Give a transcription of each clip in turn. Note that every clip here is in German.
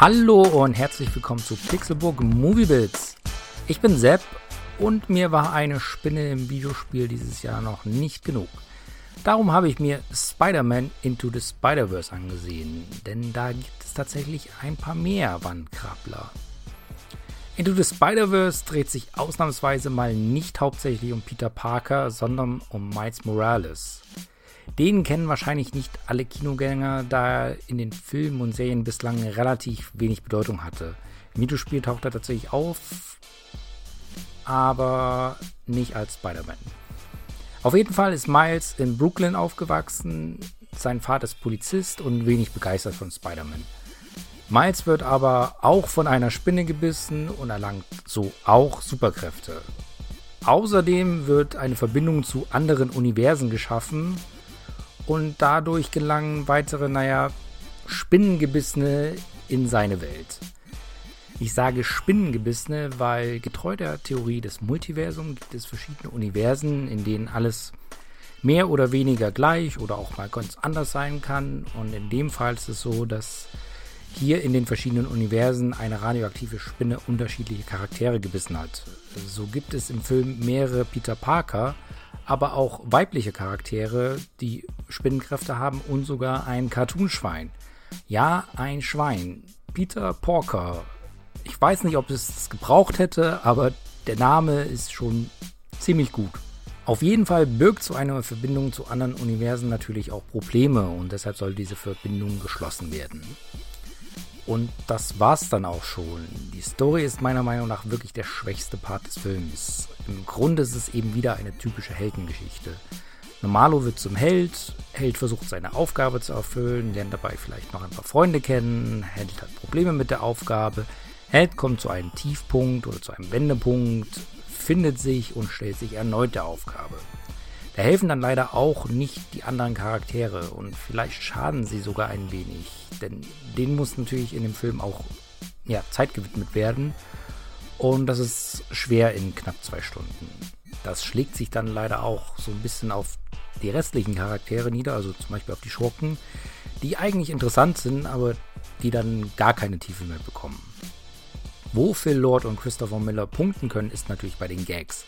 Hallo und herzlich willkommen zu Pixelburg Moviebits. Ich bin Sepp und mir war eine Spinne im Videospiel dieses Jahr noch nicht genug. Darum habe ich mir Spider-Man Into the Spider-Verse angesehen, denn da gibt es tatsächlich ein paar mehr Wandkrabbler. Into the Spider-Verse dreht sich ausnahmsweise mal nicht hauptsächlich um Peter Parker, sondern um Miles Morales. Den kennen wahrscheinlich nicht alle Kinogänger, da er in den Filmen und Serien bislang relativ wenig Bedeutung hatte. Im Videospiel taucht er tatsächlich auf, aber nicht als Spider-Man. Auf jeden Fall ist Miles in Brooklyn aufgewachsen. Sein Vater ist Polizist und wenig begeistert von Spider-Man. Miles wird aber auch von einer Spinne gebissen und erlangt so auch Superkräfte. Außerdem wird eine Verbindung zu anderen Universen geschaffen und dadurch gelangen weitere, naja, Spinnengebissene in seine Welt. Ich sage Spinnengebissene, weil getreu der Theorie des Multiversums gibt es verschiedene Universen, in denen alles mehr oder weniger gleich oder auch mal ganz anders sein kann. Und in dem Fall ist es so, dass hier in den verschiedenen Universen eine radioaktive Spinne unterschiedliche Charaktere gebissen hat. So gibt es im Film mehrere Peter Parker, aber auch weibliche Charaktere, die Spinnenkräfte haben und sogar ein Cartoonschwein. Ja, ein Schwein. Peter Porker ich weiß nicht, ob es es gebraucht hätte, aber der Name ist schon ziemlich gut. Auf jeden Fall birgt so eine Verbindung zu anderen Universen natürlich auch Probleme und deshalb soll diese Verbindung geschlossen werden. Und das war's dann auch schon. Die Story ist meiner Meinung nach wirklich der schwächste Part des Films. Im Grunde ist es eben wieder eine typische Heldengeschichte. Normalo wird zum Held, Held versucht seine Aufgabe zu erfüllen, lernt dabei vielleicht noch ein paar Freunde kennen, Held hat Probleme mit der Aufgabe, Held kommt zu einem Tiefpunkt oder zu einem Wendepunkt, findet sich und stellt sich erneut der Aufgabe. Da helfen dann leider auch nicht die anderen Charaktere und vielleicht schaden sie sogar ein wenig, denn denen muss natürlich in dem Film auch ja, Zeit gewidmet werden und das ist schwer in knapp zwei Stunden. Das schlägt sich dann leider auch so ein bisschen auf die restlichen Charaktere nieder, also zum Beispiel auf die Schurken, die eigentlich interessant sind, aber die dann gar keine Tiefe mehr bekommen. Wo Phil Lord und Christopher Miller punkten können, ist natürlich bei den Gags.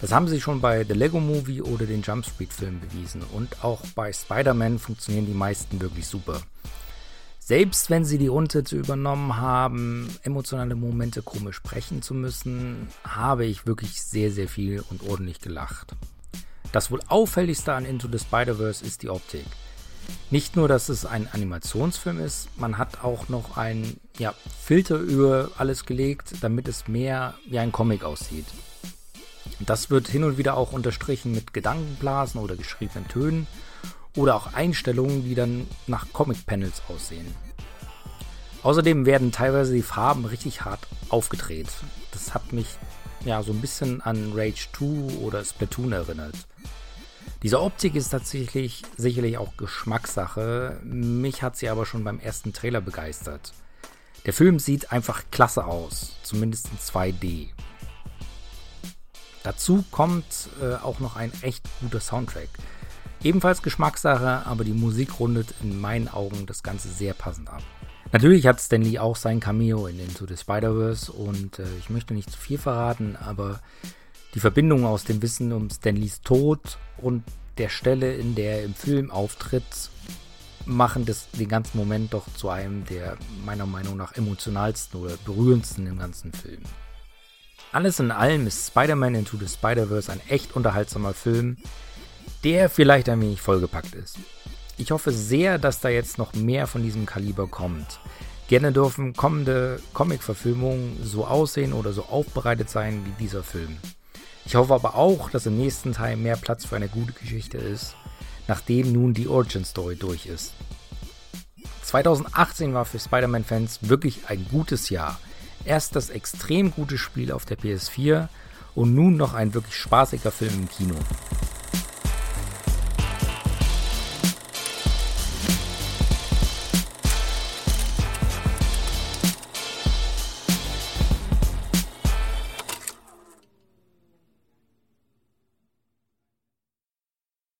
Das haben sie schon bei The Lego Movie oder den Jump Street Film bewiesen und auch bei Spider-Man funktionieren die meisten wirklich super. Selbst wenn sie die Umsätze übernommen haben, emotionale Momente komisch sprechen zu müssen, habe ich wirklich sehr, sehr viel und ordentlich gelacht. Das wohl auffälligste an Into the Spider-Verse ist die Optik. Nicht nur, dass es ein Animationsfilm ist, man hat auch noch einen ja, Filter über alles gelegt, damit es mehr wie ein Comic aussieht. Das wird hin und wieder auch unterstrichen mit Gedankenblasen oder geschriebenen Tönen oder auch Einstellungen, die dann nach Comic-Panels aussehen. Außerdem werden teilweise die Farben richtig hart aufgedreht. Das hat mich ja so ein bisschen an Rage 2 oder Splatoon erinnert. Diese Optik ist tatsächlich sicherlich auch Geschmackssache. Mich hat sie aber schon beim ersten Trailer begeistert. Der Film sieht einfach klasse aus, zumindest in 2D. Dazu kommt äh, auch noch ein echt guter Soundtrack. Ebenfalls Geschmackssache, aber die Musik rundet in meinen Augen das Ganze sehr passend ab. Natürlich hat Stan Lee auch sein Cameo in Into the Spider-Verse und äh, ich möchte nicht zu viel verraten, aber die Verbindung aus dem Wissen um Stanleys Tod und der Stelle, in der er im Film auftritt, machen das, den ganzen Moment doch zu einem der meiner Meinung nach emotionalsten oder berührendsten im ganzen Film. Alles in allem ist Spider-Man Into the Spider-Verse ein echt unterhaltsamer Film, der vielleicht ein wenig vollgepackt ist. Ich hoffe sehr, dass da jetzt noch mehr von diesem Kaliber kommt. Gerne dürfen kommende Comic-Verfilmungen so aussehen oder so aufbereitet sein wie dieser Film. Ich hoffe aber auch, dass im nächsten Teil mehr Platz für eine gute Geschichte ist, nachdem nun die Origin Story durch ist. 2018 war für Spider-Man-Fans wirklich ein gutes Jahr. Erst das extrem gute Spiel auf der PS4 und nun noch ein wirklich spaßiger Film im Kino.